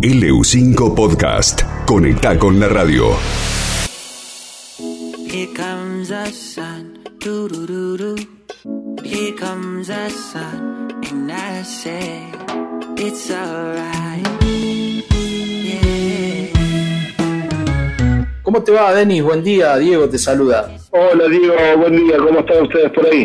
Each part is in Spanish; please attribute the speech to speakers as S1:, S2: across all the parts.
S1: LU5 Podcast. Conecta con la radio.
S2: Here comes the sun, doo doo doo doo. Here comes the sun, and I say it's alright. Yeah.
S3: ¿Cómo te va, Denis? Buen día, Diego te saluda.
S4: Hola Diego, buen día, ¿cómo están ustedes por ahí?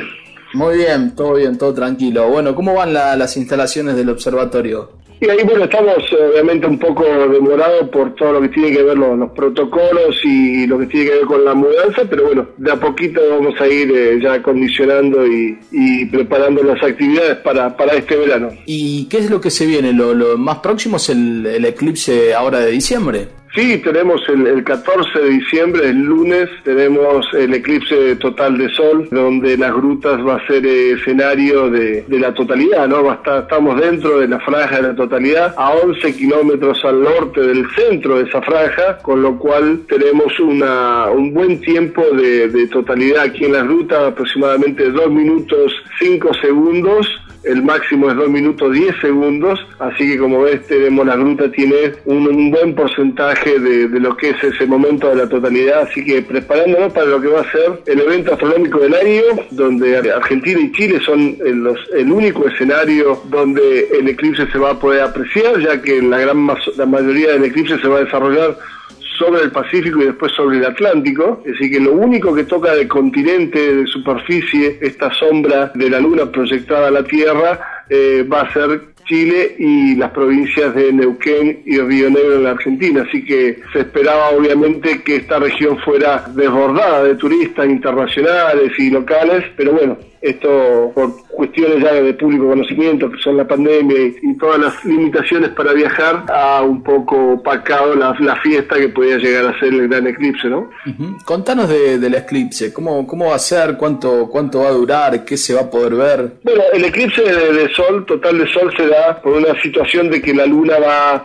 S3: Muy bien, todo bien, todo tranquilo. Bueno, ¿cómo van la- las instalaciones del observatorio?
S4: Y ahí bueno, estamos obviamente un poco demorados por todo lo que tiene que ver los, los protocolos y lo que tiene que ver con la mudanza, pero bueno, de a poquito vamos a ir eh, ya acondicionando y, preparando las actividades para, para este verano.
S3: ¿Y qué es lo que se viene? ¿Lo, lo más próximo es el eclipse ahora de diciembre?
S4: Sí, tenemos el, el 14 de diciembre, el lunes, tenemos el eclipse total de sol, donde las grutas va a ser eh, escenario de, la totalidad, ¿no? Va a estar- estamos dentro de la franja de la totalidad, a 11 kilómetros al norte del centro de esa franja, con lo cual tenemos una, un buen tiempo de, de totalidad aquí en las grutas, aproximadamente 2 minutos 5 segundos el máximo es 2 minutos 10 segundos, así que como ves tenemos la gruta tiene un, buen porcentaje de, de lo que es ese momento de la totalidad, así que preparándonos para lo que va a ser el evento astronómico del año, donde Argentina y Chile son el, los- el único escenario donde el eclipse se va a poder apreciar, ya que la gran la mayoría del eclipse se va a desarrollar sobre el Pacífico y después sobre el Atlántico. Así que lo único que toca de continente, de superficie, esta sombra de la Luna proyectada a la Tierra, eh, va a ser Chile y las provincias de Neuquén y Río Negro en la Argentina. Así que se esperaba obviamente que esta región fuera desbordada de turistas internacionales y locales, pero bueno, esto por cuestiones ya de público conocimiento, que son la pandemia y, y todas las limitaciones para viajar, ha un poco opacado la, la fiesta que podía llegar a ser el gran eclipse, ¿no?
S3: Ujú. Contanos de- del eclipse, ¿Cómo, ¿cómo va a ser? ¿Cuánto, ¿Cuánto va a durar? ¿Qué se va a poder ver?
S4: Bueno, el eclipse de, de sol, total de sol, se da por una situación de que la luna va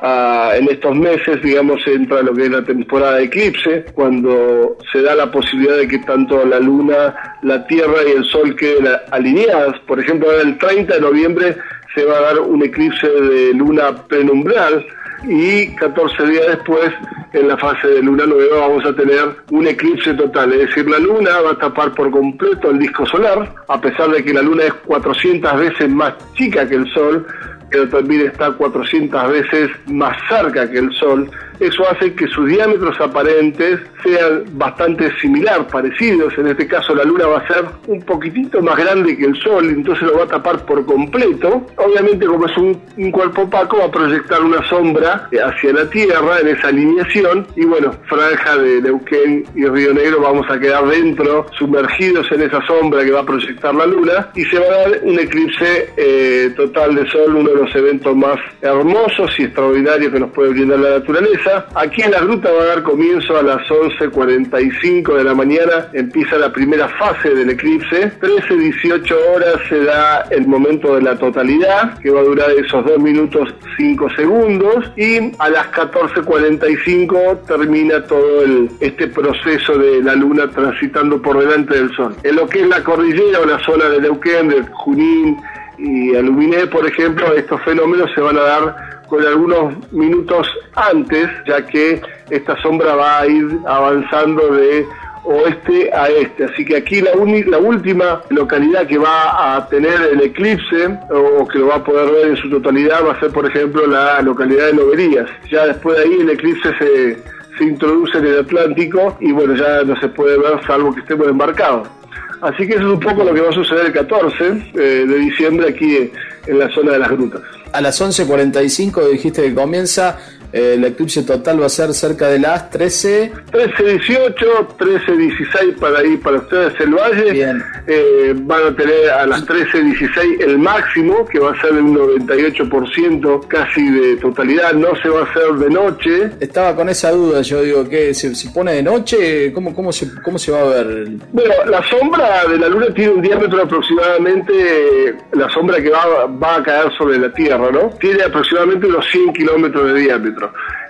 S4: a, en estos meses, digamos, entra lo que es la temporada de eclipse, cuando se da la posibilidad de que tanto la luna, la tierra y el sol queden alineadas. Por ejemplo, ahora el 30 de noviembre se va a dar un eclipse de luna penumbral y 14 días después, en la fase de luna nueva, vamos a tener un eclipse total, es decir, la luna va a tapar por completo el disco solar, a pesar de que la luna es 400 veces más chica que el sol, pero también está 400 veces más cerca que el sol. Eso hace que sus diámetros aparentes sean bastante similar, parecidos. En este caso la luna va a ser un poquitito más grande que el sol, entonces lo va a tapar por completo. Obviamente como es un, cuerpo opaco va a proyectar una sombra hacia la Tierra en esa alineación y bueno, franja de Neuquén y Río Negro vamos a quedar dentro, sumergidos en esa sombra que va a proyectar la luna y se va a dar un eclipse eh, total de sol, uno de los eventos más hermosos y extraordinarios que nos puede brindar la naturaleza. Aquí en la gruta va a dar comienzo a las 11.45 de la mañana, empieza la primera fase del eclipse, 13-18 horas se da el momento de la totalidad, que va a durar esos 2 minutos 5 segundos, y a las 14.45 termina todo el, este proceso de la luna transitando por delante del sol. En lo que es la cordillera o la zona de Neuquén, de Junín, y Aluminé, por ejemplo, estos fenómenos se van a dar con algunos minutos antes, ya que esta sombra va a ir avanzando de oeste a este. Así que aquí la, uni- la última localidad que va a tener el eclipse o que lo va a poder ver en su totalidad va a ser, por ejemplo, la localidad de Loberías. Ya después de ahí el eclipse se, se introduce en el Atlántico y bueno, ya no se puede ver salvo que estemos embarcados. Así que eso es un poco lo que va a suceder el 14 eh, de diciembre aquí en la zona de las grutas.
S3: A las 11.45 dijiste que comienza, eh, el eclipse total va a ser cerca de las 13.
S4: 13-18, 13-16 para ir para ustedes el valle.
S3: Bien.
S4: Eh, van a tener a las 13-16 el máximo, que va a ser un 98% casi de totalidad. No se va a hacer de noche.
S3: Estaba con esa duda, yo digo, que se, se pone de noche? ¿Cómo, cómo, se, ¿Cómo se va a ver?
S4: Bueno, la sombra de la luna tiene un diámetro aproximadamente, la sombra que va, va a caer sobre la Tierra, ¿no? Tiene aproximadamente unos 100 kilómetros de diámetro.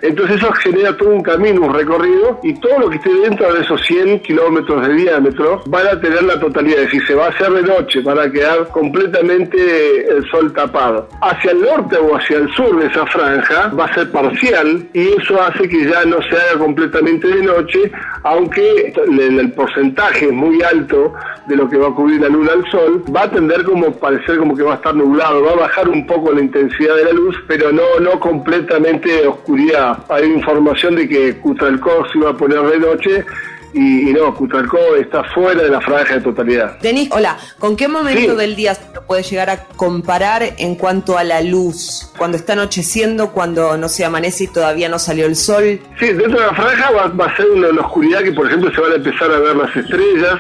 S4: Entonces eso genera todo un camino, un recorrido, y todo lo que esté dentro de esos 100 kilómetros de diámetro van a tener la totalidad. Es decir, se va a hacer de noche, van a quedar completamente el sol tapado. Hacia el norte o hacia el sur de esa franja va a ser parcial y eso hace que ya no se haga completamente de noche, aunque el, porcentaje es muy alto de lo que va a cubrir la luna al sol, va a tender como parecer como que va a estar nublado, va a bajar un poco la intensidad de la luz, pero no, no completamente oscuridad. Hay información de que Cutralcó se iba a poner de noche y, no, Cutralcó está fuera de la franja de totalidad.
S5: Denis, hola, ¿con qué momento del día se puede llegar a comparar en cuanto a la luz? Cuando está anocheciendo, cuando no se amanece y todavía no salió el sol.
S4: Sí, dentro de la franja va, a ser una, oscuridad que, por ejemplo, se van a empezar a ver las estrellas,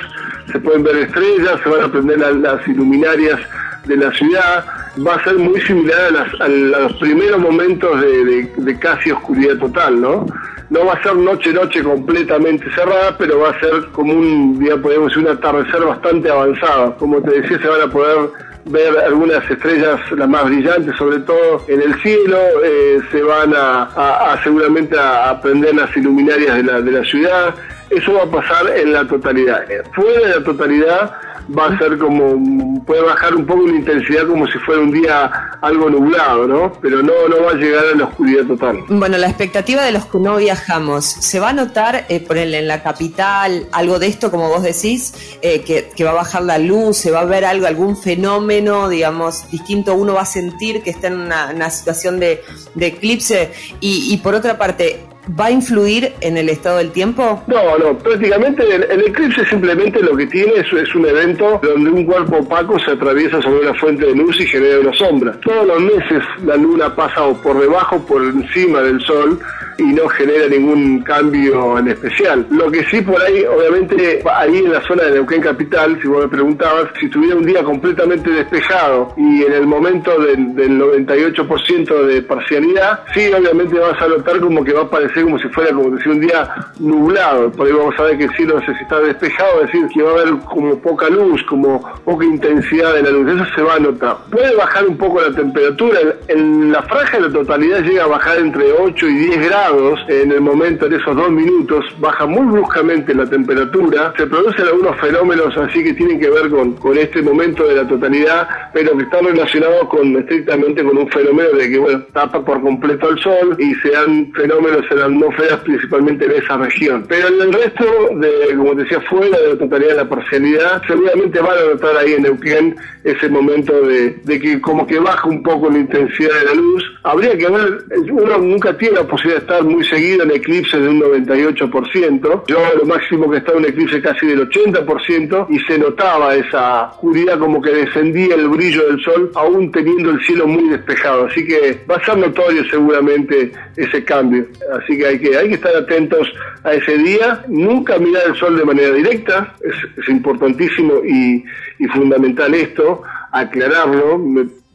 S4: se pueden ver estrellas, se van a prender las, iluminarias de la ciudad, va a ser muy similar a, los primeros momentos de, casi oscuridad total, ¿no? no va a ser noche-noche completamente cerrada, pero va a ser como un, día podemos decir, un atardecer bastante avanzado. Como te decía, se van a poder ver algunas estrellas, las más brillantes sobre todo, en el cielo, eh, se van a, seguramente a, prender las iluminarias de la, de la ciudad, eso va a pasar en la totalidad. Fuera de la totalidad, va a ser como, puede bajar un poco la intensidad como si fuera un día algo nublado, ¿no? Pero no, no va a llegar a la oscuridad total.
S5: Bueno, la expectativa de los que no viajamos, ¿se va a notar, eh, ponerle en la capital, algo de esto, como vos decís, eh, que, va a bajar la luz, se va a ver algo, algún fenómeno, digamos, distinto, uno va a sentir que está en una, situación de, eclipse? Y, y por otra parte, ¿Va a influir en el estado del tiempo?
S4: No, no, prácticamente el, eclipse simplemente lo que tiene es, es, un evento donde un cuerpo opaco se atraviesa sobre una fuente de luz y genera una sombra. Todos los meses la luna pasa por debajo, por encima del sol y no genera ningún cambio en especial. Lo que sí por ahí, obviamente, ahí en la zona de Neuquén Capital, si vos me preguntabas, si tuviera un día completamente despejado y en el momento del, del 98% de parcialidad, sí, obviamente vas a notar como que va a parecer como si fuera, como decir, un día nublado. Por ahí vamos a ver que el cielo no está despejado, es decir, que va a haber como poca luz, como poca intensidad de la luz. Eso se va a notar. Puede bajar un poco la temperatura. En la franja de la totalidad llega a bajar entre 8 y 10 grados en el momento, en esos dos minutos, baja muy bruscamente la temperatura, se producen algunos fenómenos así que tienen que ver con, con este momento de la totalidad, pero que están relacionados con estrictamente con un fenómeno de que bueno, tapa por completo el sol y se dan fenómenos en atmósferas principalmente en esa región. Pero en el resto, de, como decía, fuera de la totalidad de la parcialidad, seguramente van a notar ahí en Neuquén ese momento de, de que como que baja un poco la intensidad de la luz. Habría que ver, uno nunca tiene la posibilidad de estar muy seguido en eclipse de un 98%. Yo lo máximo que estaba en eclipse casi del 80% y se notaba esa oscuridad como que descendía el brillo del sol aún teniendo el cielo muy despejado. Así que va a ser notorio seguramente ese cambio. Así que hay que, hay que estar atentos a ese día. Nunca mirar el sol de manera directa. Es, importantísimo y, fundamental esto, aclararlo.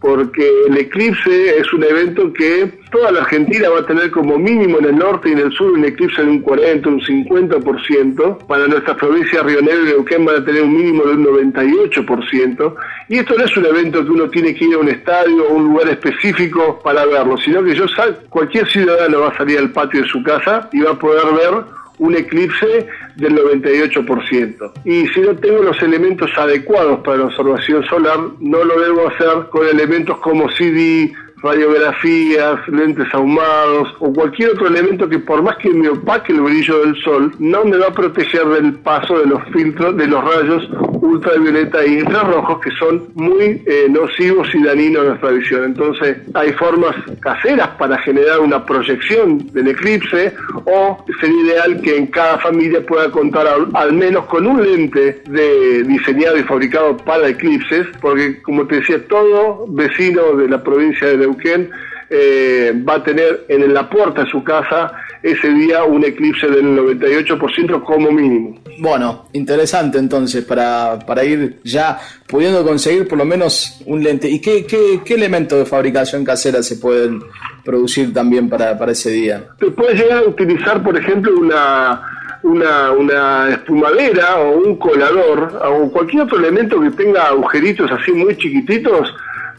S4: Porque el eclipse es un evento que toda la Argentina va a tener como mínimo en el norte y en el sur un eclipse de un 40, un 50%. Para nuestras provincias Río Negro y Neuquén van a tener un mínimo de un 98%. Y esto no es un evento que uno tiene que ir a un estadio o un lugar específico para verlo, sino que yo cualquier ciudadano va a salir al patio de su casa y va a poder ver un eclipse del 98%. Y si no tengo los elementos adecuados para la observación solar, no lo debo hacer con elementos como CD, radiografías, lentes ahumados o cualquier otro elemento que por más que me opaque el brillo del sol, no me va a proteger del paso de los filtros, de los rayos ultravioleta e infrarrojos que son muy eh, nocivos y dañinos a nuestra visión. Entonces hay formas caseras para generar una proyección del eclipse o sería ideal que en cada familia pueda contar al, menos con un lente de, diseñado y fabricado para eclipses, porque como te decía, todo vecino de la provincia de Neuquén eh, va a tener en la puerta de su casa ese día un eclipse del 98% como mínimo.
S3: Bueno, interesante entonces para, para ir ya pudiendo conseguir por lo menos un lente. ¿Y qué, qué, qué elementos de fabricación casera se pueden producir también para, para ese día?
S4: Te puedes llegar a utilizar, por ejemplo, una, una, una espumadera o un colador o cualquier otro elemento que tenga agujeritos así muy chiquititos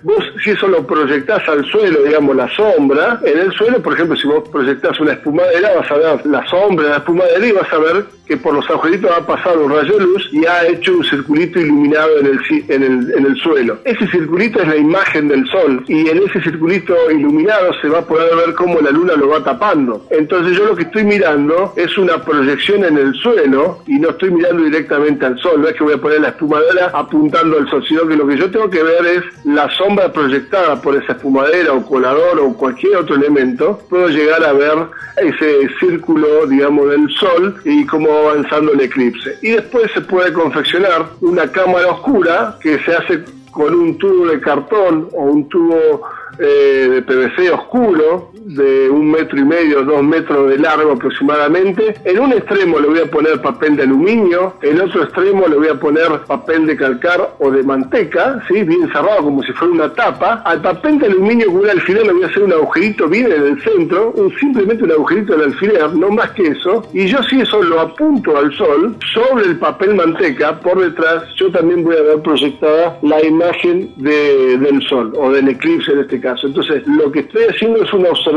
S4: vos si eso lo proyectás al suelo, digamos, la sombra, en el suelo, por ejemplo, si vos proyectás una espumadera, vas a ver la sombra de la espumadera y vas a ver que por los agujeritos ha pasado un rayo de luz y ha hecho un circulito iluminado en el, en el, en el suelo. Ese circulito es la imagen del sol y en ese circulito iluminado se va a poder ver cómo la luna lo va tapando. Entonces yo lo que estoy mirando es una proyección en el suelo y no estoy mirando directamente al sol. No es que voy a poner la espumadera apuntando al sol, sino que lo que yo tengo que ver es la sombra proyectada por esa espumadera o colador o cualquier otro elemento. Puedo llegar a ver ese círculo, digamos, del sol y cómo va avanzando el eclipse. Y después se puede confeccionar una cámara oscura que se hace con un tubo de cartón o un tubo eh, de PVC oscuro de un metro y medio, dos metros de largo aproximadamente. En un extremo le voy a poner papel de aluminio, en otro extremo le voy a poner papel de calcar o de manteca, ¿sí? bien cerrado como si fuera una tapa. Al papel de aluminio con un alfiler le voy a hacer un agujerito bien en el centro, un, simplemente un agujerito del alfiler, no más que eso. Y yo si eso lo apunto al sol, sobre el papel manteca, por detrás, yo también voy a ver proyectada la imagen de, del sol o del eclipse en este caso. Entonces, lo que estoy haciendo es una observación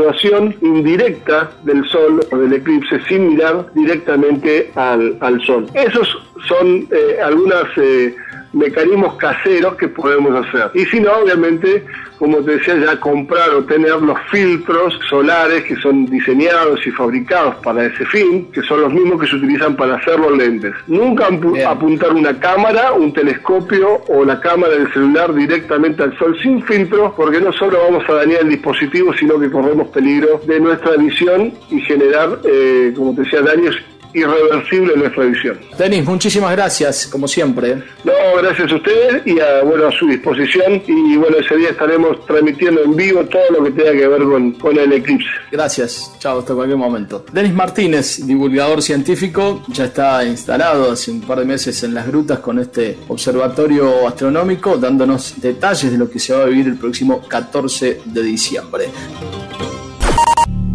S4: indirecta del Sol o del eclipse sin mirar directamente al, al Sol. Esos son eh, algunos eh, mecanismos caseros que podemos hacer. Y si no, obviamente, como te decía, ya comprar o tener los filtros solares que son diseñados y fabricados para ese fin, que son los mismos que se utilizan para hacer los lentes. Nunca apuntar una cámara, un telescopio o la cámara del celular directamente al sol sin filtro, porque no solo vamos a dañar el dispositivo, sino que corremos peligro de nuestra visión y generar, eh, como te decía, daños irreversible en nuestra visión.
S3: Denis, muchísimas gracias, como siempre.
S4: No, gracias a ustedes y a, bueno, a su disposición. Y bueno, ese día estaremos transmitiendo en vivo todo lo que tenga que ver con, con el eclipse.
S3: Gracias, chao, hasta cualquier momento. Denis Martínez, divulgador científico, ya está instalado hace un par de meses en las grutas con este observatorio astronómico, dándonos detalles de lo que se va a vivir el próximo 14 de diciembre.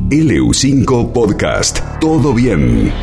S1: LU5 Podcast. Todo bien.